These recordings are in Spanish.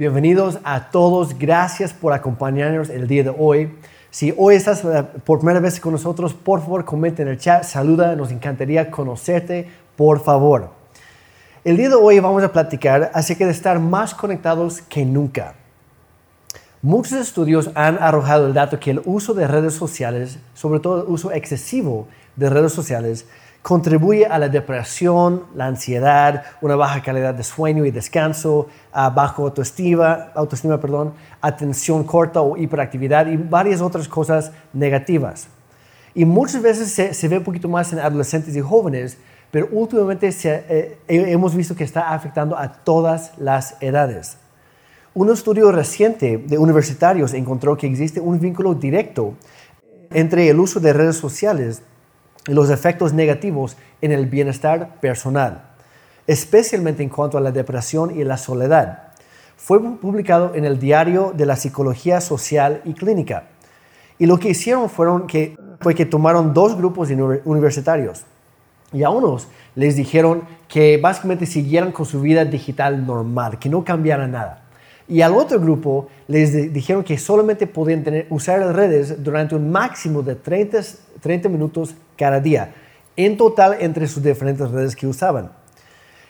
Bienvenidos a todos. Gracias por acompañarnos el día de hoy. Si hoy estás eh, por primera vez con nosotros, por favor, comenta en el chat, saluda, nos encantaría conocerte, por favor. El día de hoy vamos a platicar acerca de estar más conectados que nunca. Muchos estudios han arrojado el dato que el uso de redes sociales, sobre todo el uso excesivo de redes sociales, contribuye a la depresión, la ansiedad, una baja calidad de sueño y descanso, a bajo autoestima, autoestima perdón, atención corta o hiperactividad y varias otras cosas negativas. Y muchas veces se, ve un poquito más en adolescentes y jóvenes, pero últimamente eh, hemos visto que está afectando a todas las edades. Un estudio reciente de universitarios encontró que existe un vínculo directo entre el uso de redes sociales y los efectos negativos en el bienestar personal, especialmente en cuanto a la depresión y la soledad. Fue publicado en el Diario de la Psicología Social y Clínica. Y lo que hicieron fueron que, fue que tomaron dos grupos de universitarios y a unos les dijeron que básicamente siguieran con su vida digital normal, que no cambiara nada. Y al otro grupo les dijeron que solamente podían tener, usar las redes durante un máximo de 30, 30 minutos cada día, en total entre sus diferentes redes que usaban.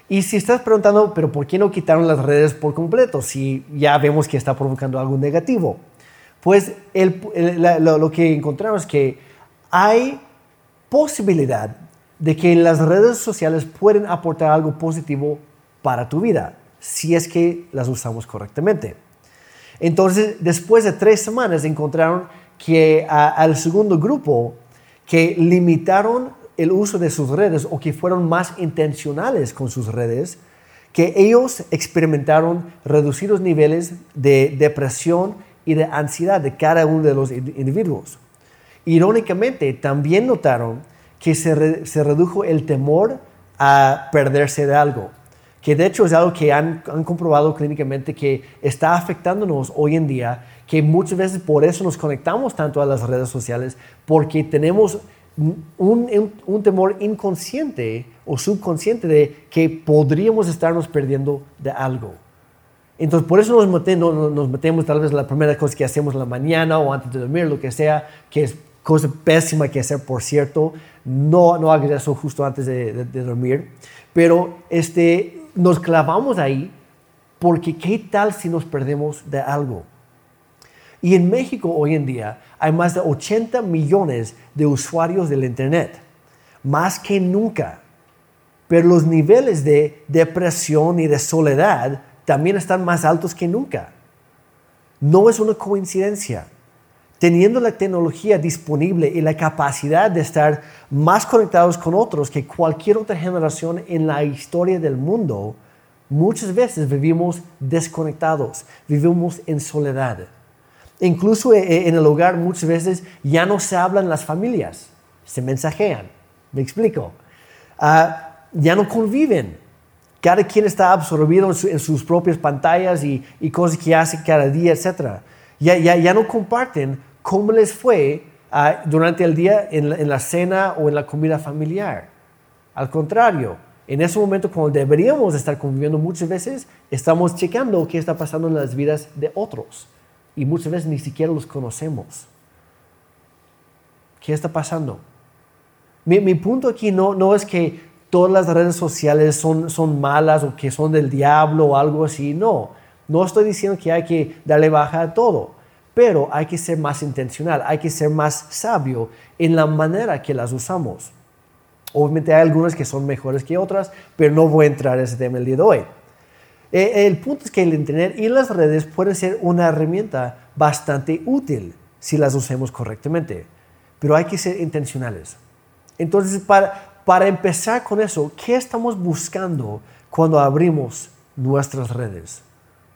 Y si estás preguntando, pero ¿por qué no quitaron las redes por completo si ya vemos que está provocando algo negativo? Pues lo que encontramos es que hay posibilidad de que las redes sociales pueden aportar algo positivo para tu vida si es que las usamos correctamente. Entonces, después de tres semanas encontraron que al segundo grupo que limitaron el uso de sus redes o que fueron más intencionales con sus redes, que ellos experimentaron reducidos niveles de depresión y de ansiedad de cada uno de los individuos. Irónicamente, también notaron que se, se redujo el temor a perderse de algo que de hecho es algo que han, han, comprobado clínicamente que está afectándonos hoy en día, que muchas veces por eso nos conectamos tanto a las redes sociales, porque tenemos un, un, temor inconsciente o subconsciente de que podríamos estarnos perdiendo de algo. Entonces, por eso nos metemos, nos metemos tal vez la primera cosa que hacemos en la mañana o antes de dormir, lo que sea, que es cosa pésima que hacer, por cierto. No, no hagas eso justo antes de, de, de dormir. Pero este, nos clavamos ahí porque qué tal si nos perdemos de algo. Y en México hoy en día hay más de 80 millones de usuarios del Internet, más que nunca. Pero los niveles de depresión y de soledad también están más altos que nunca. No es una coincidencia. Teniendo la tecnología disponible y la capacidad de estar más conectados con otros que cualquier otra generación en la historia del mundo, muchas veces vivimos desconectados, vivimos en soledad. Incluso eh, eh, en el hogar muchas veces ya no se hablan las familias, se mensajean. ¿Me explico? Ah, ya no conviven. Cada quien está absorbido en, sus propias pantallas y, cosas que hace cada día, etc. Ya, ya, ya no comparten cómo les fue ah, durante el día en la, cena o en la comida familiar. Al contrario, en ese momento cuando deberíamos estar conviviendo muchas veces, estamos checando qué está pasando en las vidas de otros. Y muchas veces ni siquiera los conocemos. ¿Qué está pasando? Mi, punto aquí no, es que todas las redes sociales son, son malas o que son del diablo o algo así. No, no estoy diciendo que hay que darle baja a todo pero hay que ser más intencional, hay que ser más sabio en la manera que las usamos. Obviamente hay algunas que son mejores que otras, pero no voy a entrar en ese tema el día de hoy. Eh, el punto es que el Internet y las redes pueden ser una herramienta bastante útil si las usemos correctamente, pero hay que ser intencionales. Entonces, para, para empezar con eso, ¿qué estamos buscando cuando abrimos nuestras redes?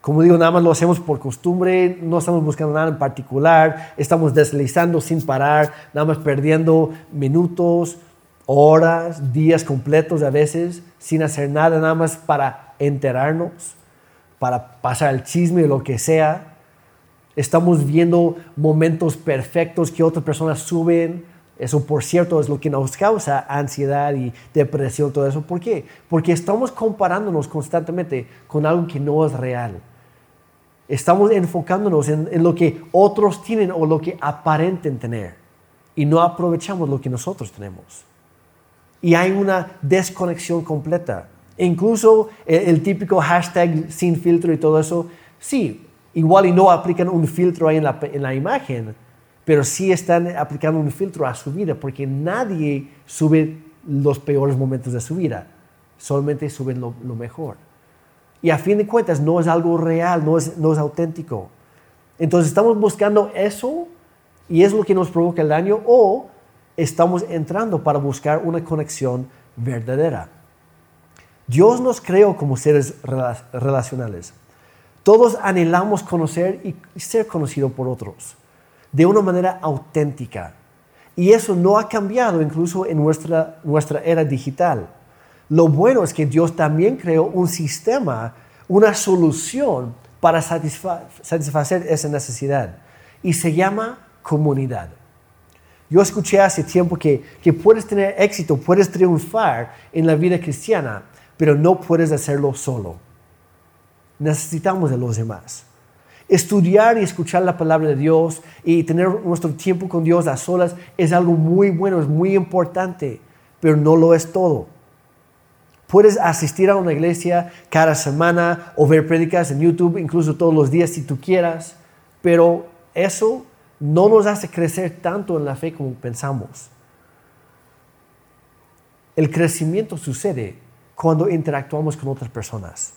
Como digo, nada más lo hacemos por costumbre, no estamos buscando nada en particular, estamos deslizando sin parar, nada más perdiendo minutos, horas, días completos a veces, sin hacer nada, nada más para enterarnos, para pasar el chisme o lo que sea. Estamos viendo momentos perfectos que otras personas suben. Eso, por cierto, es lo que nos causa ansiedad y depresión, todo eso. ¿Por qué? Porque estamos comparándonos constantemente con algo que no es real Estamos enfocándonos en, en lo que otros tienen o lo que aparenten tener y no aprovechamos lo que nosotros tenemos. Y hay una desconexión completa. Incluso el, típico hashtag sin filtro y todo eso, sí, igual y no aplican un filtro ahí en la, en la imagen, pero sí están aplicando un filtro a su vida porque nadie sube los peores momentos de su vida, solamente suben lo, lo mejor. Y a fin de cuentas no es algo real, no es, no es auténtico. Entonces estamos buscando eso y es lo que nos provoca el daño o estamos entrando para buscar una conexión verdadera. Dios nos creó como seres relacionales. Todos anhelamos conocer y ser conocido por otros de una manera auténtica. Y eso no ha cambiado incluso en nuestra, nuestra era digital. Lo bueno es que Dios también creó un sistema, una solución para satisfacer esa necesidad. Y se llama comunidad. Yo escuché hace tiempo que, que puedes tener éxito, puedes triunfar en la vida cristiana, pero no puedes hacerlo solo. Necesitamos de los demás. Estudiar y escuchar la palabra de Dios y tener nuestro tiempo con Dios a solas es algo muy bueno, es muy importante, pero no lo es todo. Puedes asistir a una iglesia cada semana o ver prédicas en YouTube, incluso todos los días si tú quieras, pero eso no nos hace crecer tanto en la fe como pensamos. El crecimiento sucede cuando interactuamos con otras personas,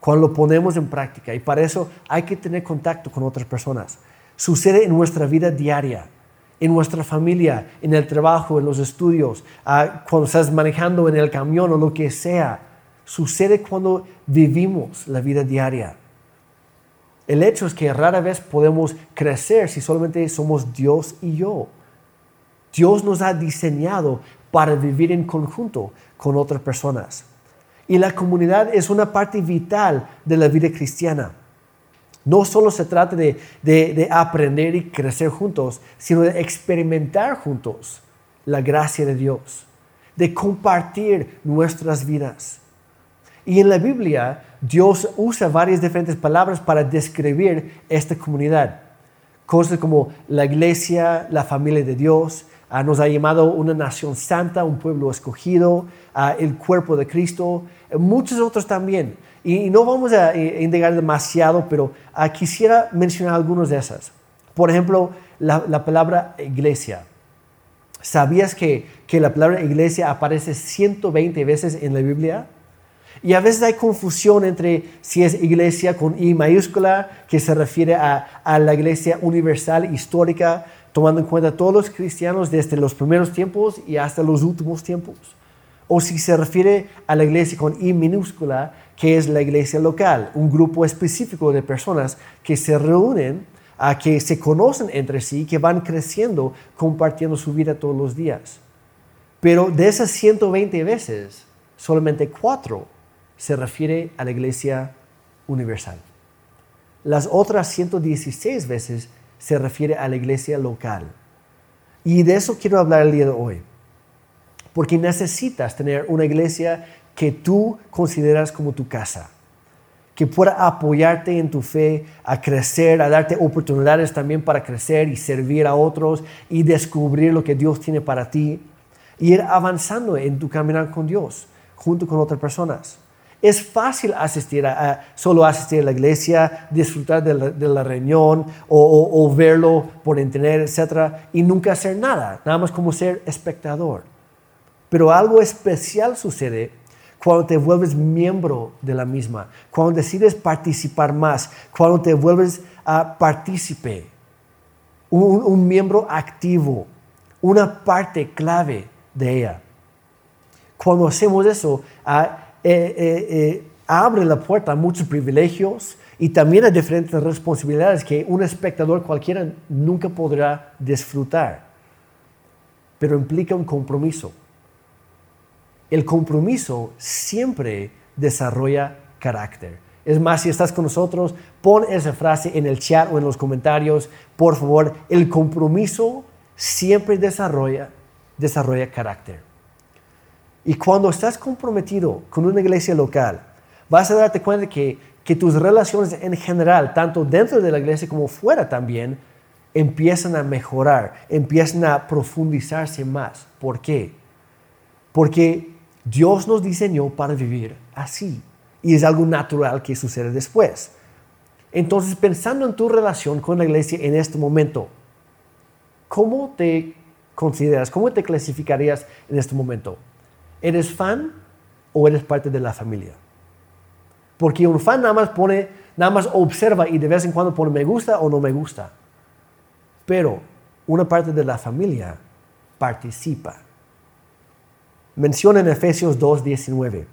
cuando lo ponemos en práctica y para eso hay que tener contacto con otras personas. Sucede en nuestra vida diaria, en nuestra familia, en el trabajo, en los estudios, ah, cuando estás manejando en el camión o lo que sea. Sucede cuando vivimos la vida diaria. El hecho es que rara vez podemos crecer si solamente somos Dios y yo. Dios nos ha diseñado para vivir en conjunto con otras personas. Y la comunidad es una parte vital de la vida cristiana. No solo se trata de, de, aprender y crecer juntos, sino de experimentar juntos la gracia de Dios, de compartir nuestras vidas. Y en la Biblia, Dios usa varias diferentes palabras para describir esta comunidad. Cosas como la iglesia, la familia de Dios, ah, nos ha llamado una nación santa, un pueblo escogido, ah, el cuerpo de Cristo, muchos otros también. Y, no vamos a, eh, indagar demasiado, pero ah, quisiera mencionar algunas de esas. Por ejemplo, la, palabra iglesia. ¿Sabías que, que la palabra iglesia aparece 120 veces en la Biblia? Y a veces hay confusión entre si es iglesia con I mayúscula, que se refiere a, la iglesia universal histórica, tomando en cuenta todos los cristianos desde los primeros tiempos y hasta los últimos tiempos. O si se refiere a la iglesia con I minúscula, que es la iglesia local, un grupo específico de personas que se reúnen, a que se conocen entre sí, que van creciendo, compartiendo su vida todos los días. Pero de esas 120 veces, solamente cuatro se refiere a la iglesia universal. Las otras 116 veces se refiere a la iglesia local. Y de eso quiero hablar el día de hoy. Porque necesitas tener una iglesia que tú consideras como tu casa, que pueda apoyarte en tu fe, a crecer, a darte oportunidades también para crecer y servir a otros y descubrir lo que Dios tiene para ti y ir avanzando en tu caminar con Dios junto con otras personas. Es fácil asistir a, solo asistir a la iglesia, disfrutar de la, reunión o, verlo por internet, etc. Y nunca hacer nada, nada más como ser espectador. Pero algo especial sucede cuando te vuelves miembro de la misma, cuando decides participar más, cuando te vuelves a partícipe, un, un miembro activo, una parte clave de ella. Cuando hacemos eso, eh, eh, eh, abre la puerta a muchos privilegios y también a diferentes responsabilidades que un espectador cualquiera nunca podrá disfrutar. Pero implica un compromiso. El compromiso siempre desarrolla carácter. Es más, si estás con nosotros, pon esa frase en el chat o en los comentarios, por favor. El compromiso siempre desarrolla, desarrolla carácter. Y cuando estás comprometido con una iglesia local, vas a darte cuenta que, que tus relaciones en general, tanto dentro de la iglesia como fuera también, empiezan a mejorar, empiezan a profundizarse más. ¿Por qué? Porque Dios nos diseñó para vivir así y es algo natural que sucede después. Entonces, pensando en tu relación con la iglesia en este momento, ¿cómo te consideras, cómo te clasificarías en este momento? ¿Eres fan o eres parte de la familia? Porque un fan nada más pone, nada más observa y de vez en cuando pone me gusta o no me gusta. Pero una parte de la familia participa. Menciona en Efesios 2:19.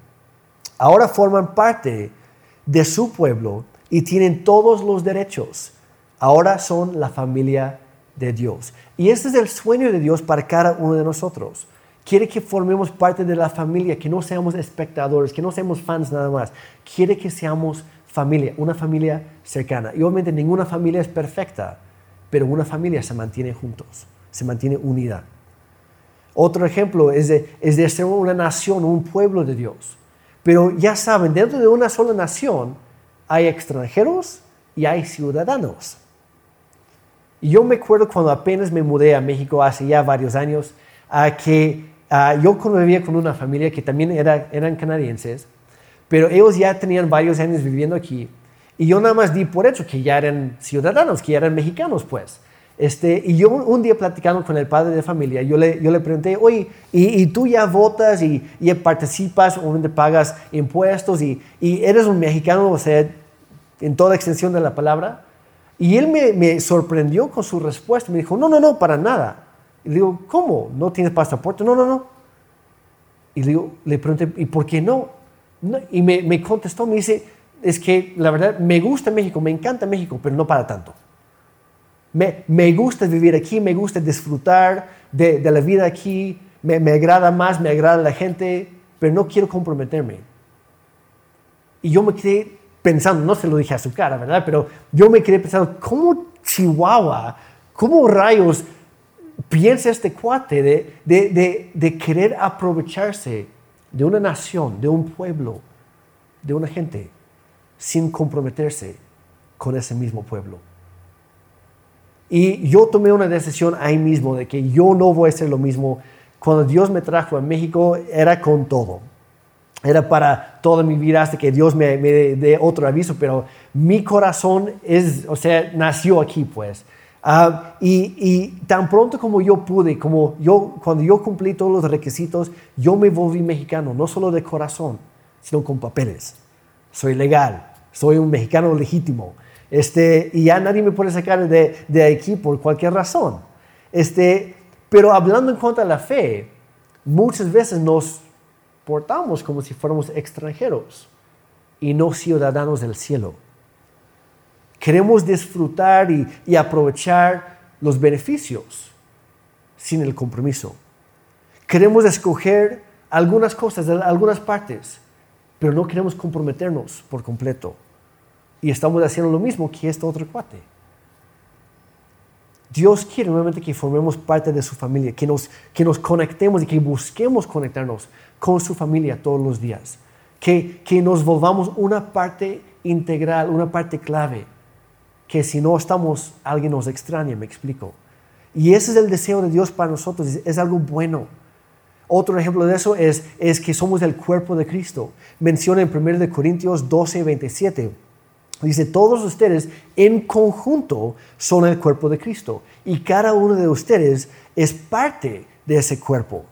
Ahora forman parte de su pueblo y tienen todos los derechos. Ahora son la familia de Dios. Y este es el sueño de Dios para cada uno de nosotros quiere que formemos parte de la familia, que no seamos espectadores, que no seamos fans nada más. Quiere que seamos familia, una familia cercana. Y obviamente ninguna familia es perfecta, pero una familia se mantiene juntos, se mantiene unida. Otro ejemplo es de, es de ser una nación, un pueblo de Dios. Pero ya saben, dentro de una sola nación hay extranjeros y hay ciudadanos. Y yo me acuerdo cuando apenas me mudé a México hace ya varios años, a que Ah, yo convivía con una familia que también era, eran canadienses, pero ellos ya tenían varios años viviendo aquí. Y yo nada más di por hecho que ya eran ciudadanos, que ya eran mexicanos, pues. Este, y yo un día platicando con el padre de familia, yo le, yo le pregunté, oye, ¿y, tú ya votas y, y, participas, obviamente pagas impuestos y, y, eres un mexicano, o sea, en toda extensión de la palabra? Y él me, me sorprendió con su respuesta, me dijo, no, no, no, para nada. Y le digo, ¿cómo? ¿No tienes pasaporte? No, no, no. Y le, digo, le pregunté, ¿y por qué no? y me, me, contestó, me dice, es que la verdad me gusta México, me encanta México, pero no para tanto. Me, me gusta vivir aquí, me gusta disfrutar de, de la vida aquí, me, me, agrada más, me agrada la gente, pero no quiero comprometerme. Y yo me quedé pensando, no se lo dije a su cara, ¿verdad? Pero yo me quedé pensando, ¿cómo Chihuahua, cómo rayos piensa este cuate de, querer aprovecharse de una nación, de un pueblo, de una gente, sin comprometerse con ese mismo pueblo. Y yo tomé una decisión ahí mismo de que yo no voy a hacer lo mismo. Cuando Dios me trajo a México era con todo. Era para toda mi vida hasta que Dios me, me dé otro aviso, pero mi corazón es, o sea, nació aquí pues. Ah, y, tan pronto como yo pude, como yo, cuando yo cumplí todos los requisitos, yo me volví mexicano, no solo de corazón, sino con papeles. Soy legal, soy un mexicano legítimo. Este, y ya nadie me puede sacar de, de aquí por cualquier razón. Este, pero hablando en cuanto a la fe, muchas veces nos portamos como si fuéramos extranjeros y no ciudadanos del cielo. Queremos disfrutar y, aprovechar los beneficios sin el compromiso. Queremos escoger algunas cosas, algunas partes, pero no queremos comprometernos por completo. Y estamos haciendo lo mismo que este otro cuate. Dios quiere nuevamente que formemos parte de su familia, que nos, que nos conectemos y que busquemos conectarnos con su familia todos los días. Que, que nos volvamos una parte integral, una parte clave que si no estamos, alguien nos extraña, me explico. Y ese es el deseo de Dios para nosotros, es, algo bueno. Otro ejemplo de eso es, es que somos el cuerpo de Cristo. Menciona en 1 Corintios 12, 27. Dice, todos ustedes en conjunto son el cuerpo de Cristo y cada uno de ustedes es parte de ese cuerpo.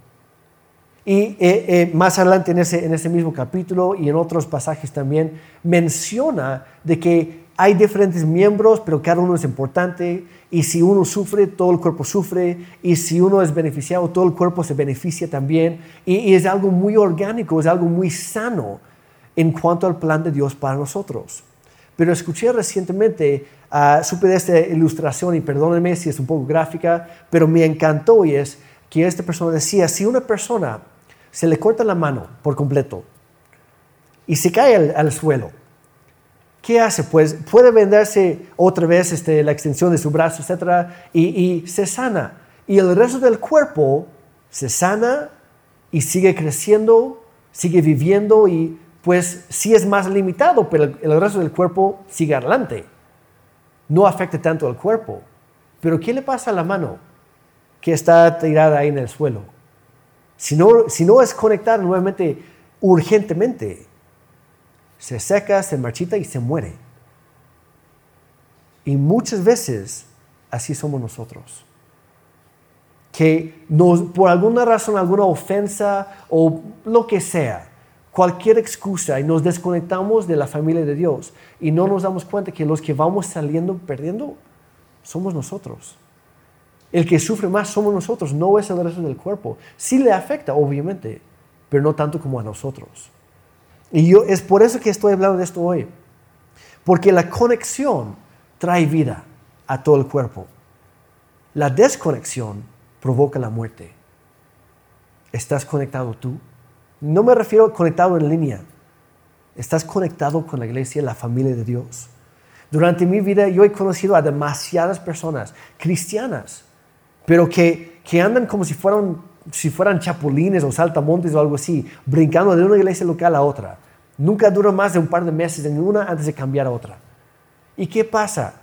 Y eh, eh, más adelante en ese, en ese mismo capítulo y en otros pasajes también menciona de que hay diferentes miembros, pero cada uno es importante. Y si uno sufre, todo el cuerpo sufre. Y si uno es beneficiado, todo el cuerpo se beneficia también. Y, es algo muy orgánico, es algo muy sano en cuanto al plan de Dios para nosotros. Pero escuché recientemente, uh, supe de esta ilustración y perdónenme si es un poco gráfica, pero me encantó y es que esta persona decía, si una persona se le corta la mano por completo y se cae al suelo, ¿qué hace? Pues puede venderse otra vez este, la extensión de su brazo, etc. Y, se sana. Y el resto del cuerpo se sana y sigue creciendo, sigue viviendo y pues sí es más limitado, pero el, resto del cuerpo sigue adelante. No afecta tanto al cuerpo. Pero ¿qué le pasa a la mano que está tirada ahí en el suelo? Si no, si no es conectar nuevamente urgentemente, se seca, se marchita y se muere. Y muchas veces así somos nosotros. Que nos, por alguna razón, alguna ofensa o lo que sea, cualquier excusa y nos desconectamos de la familia de Dios y no nos damos cuenta que los que vamos saliendo perdiendo somos nosotros. El que sufre más somos nosotros, no es el resto del cuerpo. Sí le afecta, obviamente, pero no tanto como a nosotros. Y yo es por eso que estoy hablando de esto hoy. Porque la conexión trae vida a todo el cuerpo. La desconexión provoca la muerte. ¿Estás conectado tú? No me refiero a conectado en línea. Estás conectado con la iglesia, la familia de Dios. Durante mi vida yo he conocido a demasiadas personas cristianas, pero que, que andan como si fueran, si fueran chapulines o saltamontes o algo así, brincando de una iglesia local a otra. Nunca dura más de un par de meses en una antes de cambiar a otra. ¿Y qué pasa?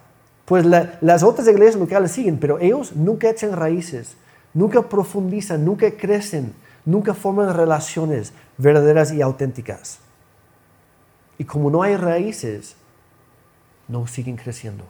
Pues las otras iglesias locales siguen, pero ellos nunca echan raíces, nunca profundizan, nunca crecen nunca forman relaciones verdaderas y auténticas. Y como no hay raíces, no siguen creciendo.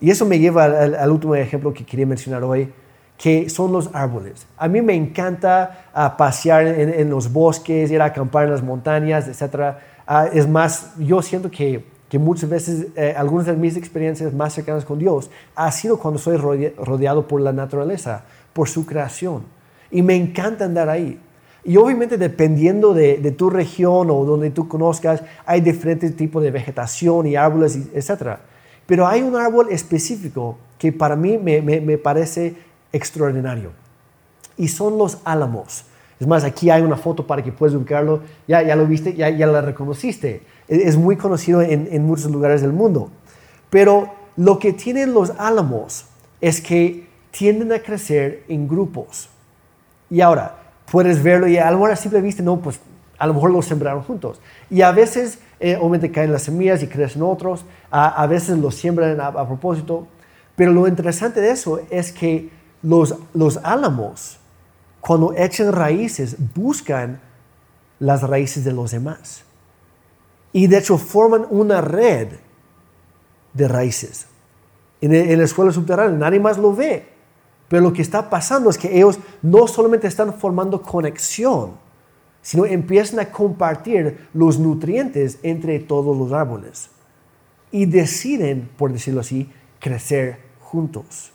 Y eso me lleva al, último ejemplo que quería mencionar hoy, que son los árboles. A mí me encanta ah, pasear en, los bosques, ir a acampar en las montañas, etc. Ah, es más, yo siento que, muchas veces eh, algunas de mis experiencias más cercanas con Dios ha sido cuando soy rodeado por la naturaleza, por su creación. Y me encanta andar ahí. Y obviamente dependiendo de, tu región o donde tú conozcas, hay diferentes tipos de vegetación y árboles, etc. Pero hay un árbol específico que para mí me, parece extraordinario. Y son los álamos. Es más, aquí hay una foto para que puedas ubicarlo. Ya, ya lo viste, ya, ya la reconociste. Es, muy conocido en, muchos lugares del mundo. Pero lo que tienen los álamos es que tienden a crecer en grupos. Y ahora, puedes verlo y a lo mejor a simple vista, no, pues a lo mejor los sembraron juntos. Y a veces, eh, obviamente, caen las semillas y crecen otros, a, veces los siembran a, propósito. Pero lo interesante de eso es que los, los álamos, cuando echan raíces, buscan las raíces de los demás. Y de hecho forman una red de raíces. En el, en el suelo subterráneo, nadie más lo ve. Pero lo que está pasando es que ellos no solamente están formando conexión, sino empiezan a compartir los nutrientes entre todos los árboles. Y deciden, por decirlo así, crecer juntos.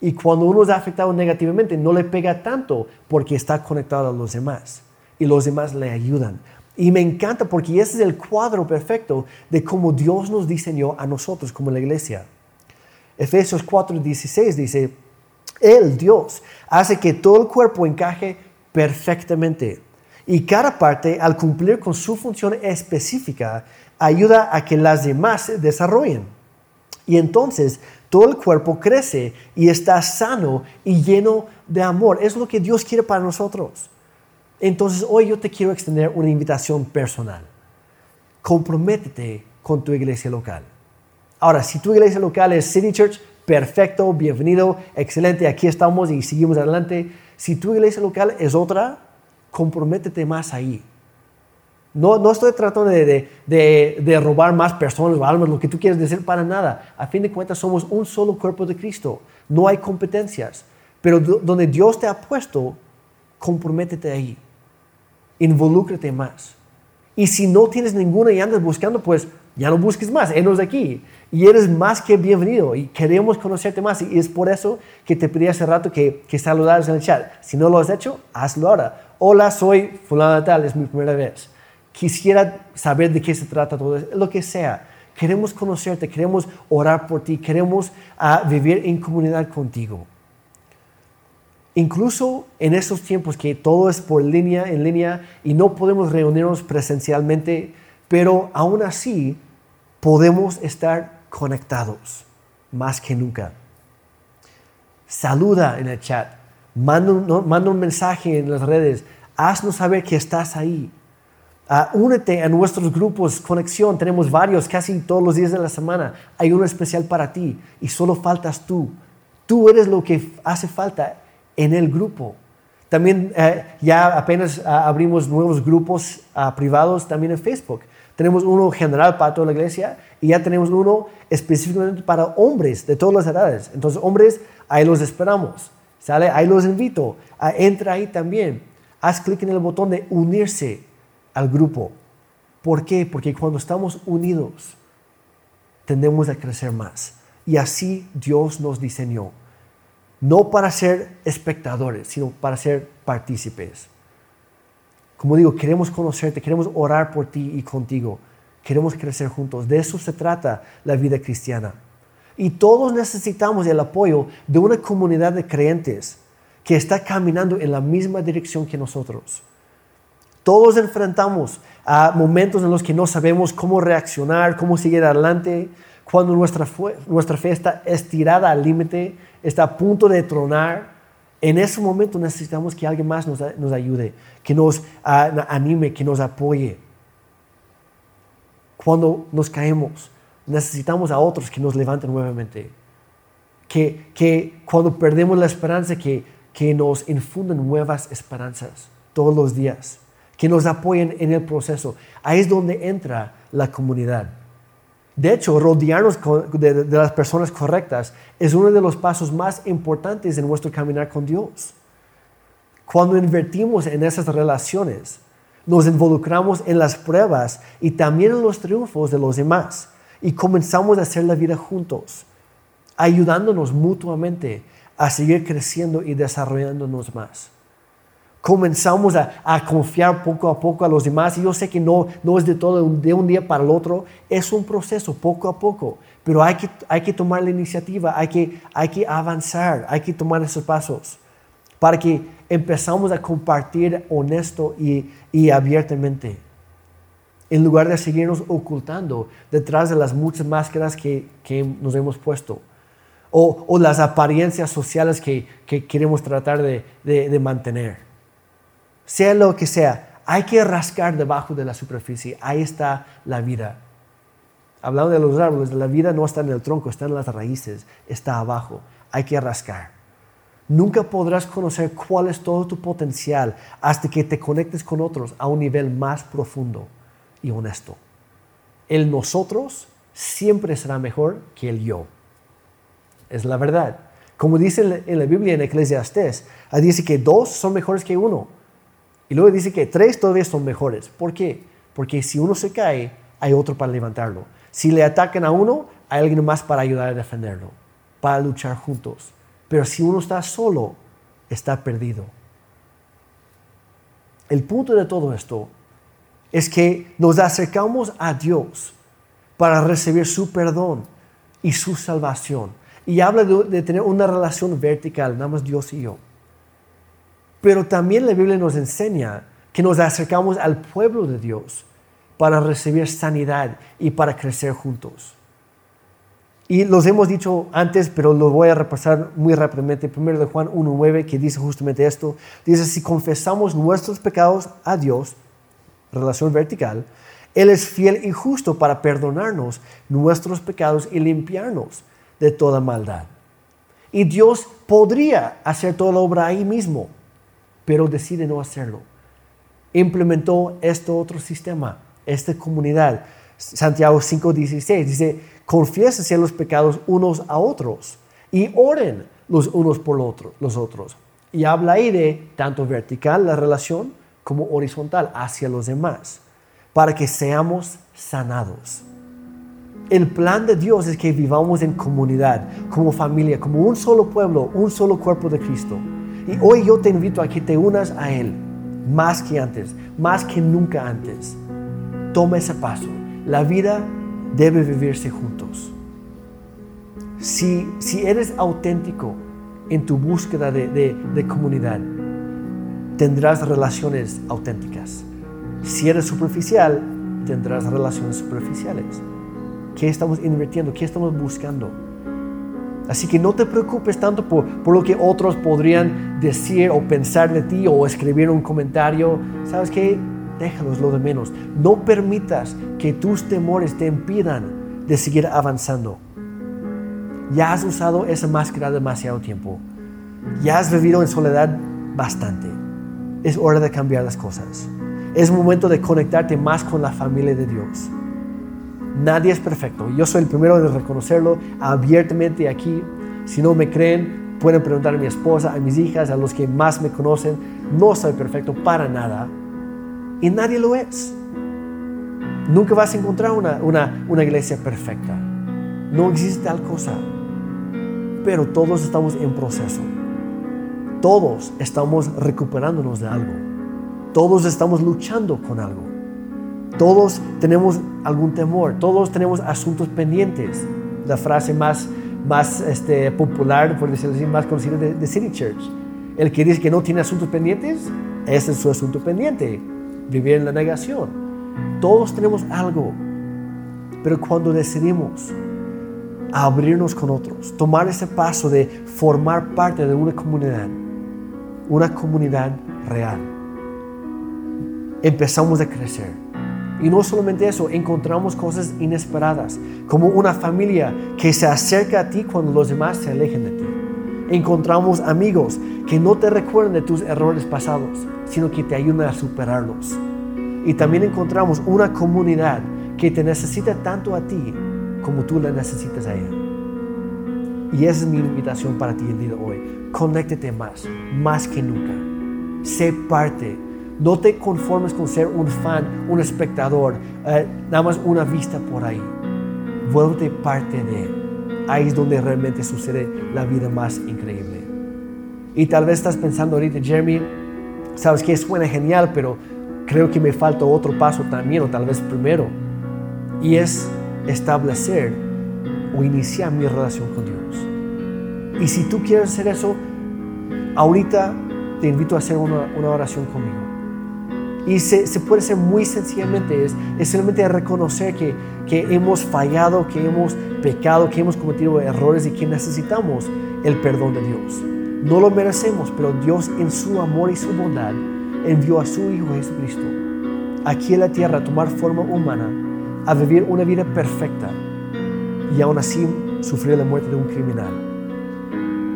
Y cuando uno es afectado negativamente, no le pega tanto porque está conectado a los demás. Y los demás le ayudan. Y me encanta porque ese es el cuadro perfecto de cómo Dios nos diseñó a nosotros como la iglesia. Efesios 4:16 dice, él, Dios, hace que todo el cuerpo encaje perfectamente. Y cada parte, al cumplir con su función específica, ayuda a que las demás se desarrollen. Y entonces todo el cuerpo crece y está sano y lleno de amor. Es lo que Dios quiere para nosotros. Entonces hoy yo te quiero extender una invitación personal. Comprométete con tu iglesia local. Ahora, si tu iglesia local es City Church, perfecto, bienvenido, excelente, aquí estamos y seguimos adelante. Si tu iglesia local es otra, comprométete más ahí. No, no estoy tratando de, de, de, robar más personas o almas, lo que tú quieres decir, para nada. A fin de cuentas, somos un solo cuerpo de Cristo. No hay competencias. Pero donde Dios te ha puesto, comprométete ahí. Involúcrate más. Y si no tienes ninguna y andas buscando, pues ya no busques más, enos aquí. Y eres más que bienvenido y queremos conocerte más. Y es por eso que te pedí hace rato que, que saludaras en el chat. Si no lo has hecho, hazlo ahora. Hola, soy fulano tal, es mi primera vez. Quisiera saber de qué se trata todo, lo que sea. Queremos conocerte, queremos orar por ti, queremos uh, vivir en comunidad contigo. Incluso en estos tiempos que todo es por línea, en línea, y no podemos reunirnos presencialmente, pero aún así podemos estar conectados más que nunca. Saluda en el chat, manda un, mensaje en las redes, haznos saber que estás ahí. Ah, únete a nuestros grupos Conexión. Tenemos varios, casi todos los días de la semana. Hay uno especial para ti y solo faltas tú. Tú eres lo que hace falta en el grupo. También eh, ya apenas ah, abrimos nuevos grupos ah, privados también en Facebook. Tenemos uno general para toda la iglesia y ya tenemos uno específicamente para hombres de todas las edades. Entonces, hombres, ahí los esperamos. ¿Sale? Ahí los invito. Entra ahí también. Haz clic en el botón de unirse al grupo. ¿Por qué? Porque cuando estamos unidos, tendemos a crecer más. Y así Dios nos diseñó. No para ser espectadores, sino para ser partícipes. Como digo, queremos conocerte, queremos orar por ti y contigo. Queremos crecer juntos. De eso se trata la vida cristiana. Y todos necesitamos el apoyo de una comunidad de creyentes que está caminando en la misma dirección que nosotros. Todos enfrentamos a momentos en los que no sabemos cómo reaccionar, cómo seguir adelante, cuando nuestra, nuestra fe está estirada al límite, está a punto de tronar en ese momento necesitamos que alguien más nos, ayude, que nos anime, que nos apoye. Cuando nos caemos, necesitamos a otros que nos levanten nuevamente. Que, que cuando perdemos la esperanza, que, que nos infunden nuevas esperanzas todos los días. Que nos apoyen en el proceso. Ahí es donde entra la comunidad. De hecho, rodearnos de, las personas correctas es uno de los pasos más importantes en nuestro caminar con Dios. Cuando invertimos en esas relaciones, nos involucramos en las pruebas y también en los triunfos de los demás y comenzamos a hacer la vida juntos, ayudándonos mutuamente a seguir creciendo y desarrollándonos más comenzamos a, confiar poco a poco a los demás. Y yo sé que no, no es de todo de un día para el otro, es un proceso poco a poco, pero hay que, hay que tomar la iniciativa, hay que, hay que avanzar, hay que tomar esos pasos para que empezamos a compartir honesto y, y abiertamente. En lugar de seguirnos ocultando detrás de las muchas máscaras que, que nos hemos puesto. O, o, las apariencias sociales que, que queremos tratar de, de, de mantener sea lo que sea, hay que rascar debajo de la superficie. Ahí está la vida. Hablando de los árboles, la vida no está en el tronco, está en las raíces, está abajo. Hay que rascar. Nunca podrás conocer cuál es todo tu potencial hasta que te conectes con otros a un nivel más profundo y honesto. El nosotros siempre será mejor que el yo. Es la verdad. Como dice en la Biblia en Eclesiastés, dice que dos son mejores que uno y luego dice que tres todavía son mejores. ¿Por qué? Porque si uno se cae, hay otro para levantarlo. Si le atacan a uno, hay alguien más para ayudar a defenderlo, para luchar juntos. Pero si uno está solo, está perdido. El punto de todo esto es que nos acercamos a Dios para recibir su perdón y su salvación. Y habla de, de tener una relación vertical, nada más Dios y yo. Pero también la Biblia nos enseña que nos acercamos al pueblo de Dios para recibir sanidad y para crecer juntos. Y los hemos dicho antes, pero lo voy a repasar muy rápidamente. Primero de Juan 1.9, que dice justamente esto. Dice, si confesamos nuestros pecados a Dios, relación vertical, Él es fiel y justo para perdonarnos nuestros pecados y limpiarnos de toda maldad. Y Dios podría hacer toda la obra ahí mismo, pero decide no hacerlo. Implementó este otro sistema, esta comunidad. Santiago 5:16 dice, confiésense los pecados unos a otros y oren los unos por los otros. Y habla ahí de tanto vertical la relación como horizontal hacia los demás, para que seamos sanados. El plan de Dios es que vivamos en comunidad, como familia, como un solo pueblo, un solo cuerpo de Cristo. Y hoy yo te invito a que te unas a Él más que antes, más que nunca antes. Toma ese paso. La vida debe vivirse juntos. Si, si eres auténtico en tu búsqueda de, de comunidad, tendrás relaciones auténticas. Si eres superficial, tendrás relaciones superficiales. ¿Qué estamos invirtiendo? ¿Qué estamos buscando? Así que no te preocupes tanto por, lo que otros podrían decir o pensar de ti o escribir un comentario. ¿Sabes qué? déjalos lo de menos. No permitas que tus temores te impidan de seguir avanzando. Ya has usado esa máscara demasiado tiempo. Ya has vivido en soledad bastante. Es hora de cambiar las cosas. Es momento de conectarte más con la familia de Dios. Nadie es perfecto. Yo soy el primero de reconocerlo abiertamente aquí. Si no me creen, pueden preguntar a mi esposa, a mis hijas, a los que más me conocen. No soy perfecto para nada. Y nadie lo es. Nunca vas a encontrar una, una, una iglesia perfecta. No existe tal cosa pero todos estamos en proceso. Todos estamos recuperándonos de algo. Todos estamos luchando con algo. Todos tenemos algún temor. Todos tenemos asuntos pendientes. La frase más, más este, popular, por decirlo así, más conocida de, de City Church. El que dice que no tiene asuntos pendientes, ese es su asunto pendiente. Vivir en la negación. Todos tenemos algo. Pero cuando decidimos abrirnos con otros, tomar ese paso de formar parte de una comunidad, una comunidad real. Empezamos a crecer. Y no solamente eso, encontramos cosas inesperadas, como una familia que se acerca a ti cuando los demás se alejen de ti. Encontramos amigos que no te recuerdan de tus errores pasados, sino que te ayudan a superarlos. Y también encontramos una comunidad que te necesita tanto a ti como tú la necesitas a ella. Y esa es mi invitación para ti el día de hoy. Conéctate más, más que nunca. Sé parte. No te conformes con ser un fan, un espectador, eh, nada más una vista por ahí. Vuelve parte de él. Ahí es donde realmente sucede la vida más increíble. Y tal vez estás pensando ahorita, Jeremy, sabes que suena genial, pero creo que me falta otro paso también, o tal vez primero. Y es establecer o iniciar mi relación con Dios. Y si tú quieres hacer eso, ahorita te invito a hacer una, oración conmigo. Y se, puede hacer muy sencillamente, es, es simplemente reconocer que, que hemos fallado, que hemos pecado, que hemos cometido errores y que necesitamos el perdón de Dios. No lo merecemos, pero Dios en su amor y su bondad envió a su Hijo Jesucristo aquí en la tierra a tomar forma humana a vivir una vida perfecta y aún así sufrir la muerte de un criminal.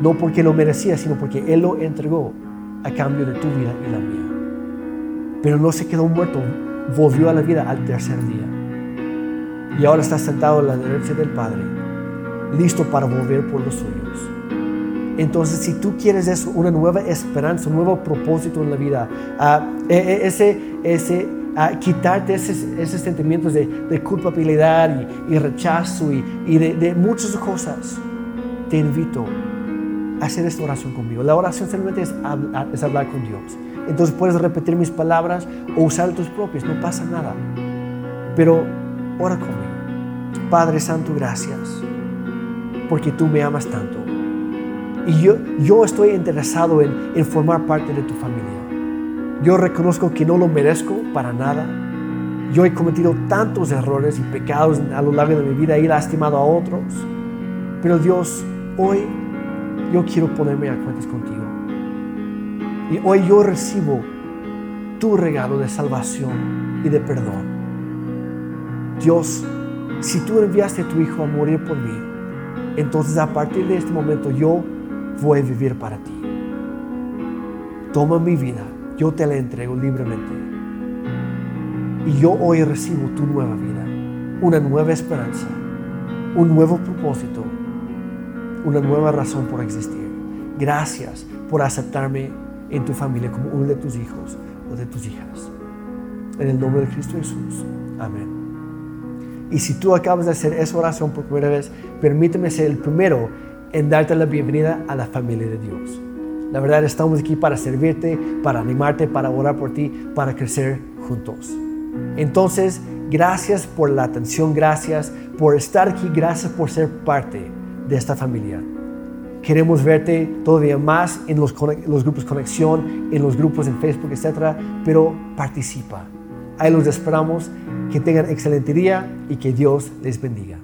No porque lo merecía, sino porque Él lo entregó a cambio de tu vida y la mía. Pero no se quedó muerto, volvió a la vida al tercer día. Y ahora está sentado a la derecha del Padre, listo para volver por los suyos. Entonces, si tú quieres eso, una nueva esperanza, un nuevo propósito en la vida, uh, ese, ese a quitarte esos, esos sentimientos de, de culpabilidad y, rechazo y, y de, de, muchas cosas, te invito a hacer esta oración conmigo. La oración simplemente es, es hablar con Dios. Entonces puedes repetir mis palabras o usar tus propias, no pasa nada. Pero ora conmigo. Padre Santo, gracias, porque tú me amas tanto. Y yo, yo estoy interesado en, en formar parte de tu familia. Yo reconozco que no lo merezco para nada. Yo he cometido tantos errores y pecados a lo largo de mi vida y he lastimado a otros. Pero Dios, hoy yo quiero ponerme a cuentas contigo. Y hoy yo recibo tu regalo de salvación y de perdón. Dios, si tú enviaste a tu Hijo a morir por mí, entonces a partir de este momento yo voy a vivir para ti. Toma mi vida yo te la entrego libremente. Y yo hoy recibo tu nueva vida, una nueva esperanza, un nuevo propósito, una nueva razón por existir. Gracias por aceptarme en tu familia como uno de tus hijos o de tus hijas. En el nombre de Cristo Jesús. Amén. Y si tú acabas de hacer esa oración por primera vez, permíteme ser el primero en darte la bienvenida a la familia de Dios. La verdad, estamos aquí para servirte, para animarte, para orar por ti, para crecer juntos. Entonces, gracias por la atención, gracias por estar aquí, gracias por ser parte de esta familia. Queremos verte todavía más en los, grupos Conexión, en los grupos en Facebook, etc. Pero participa. Ahí los esperamos. Que tengan excelente día y que Dios les bendiga.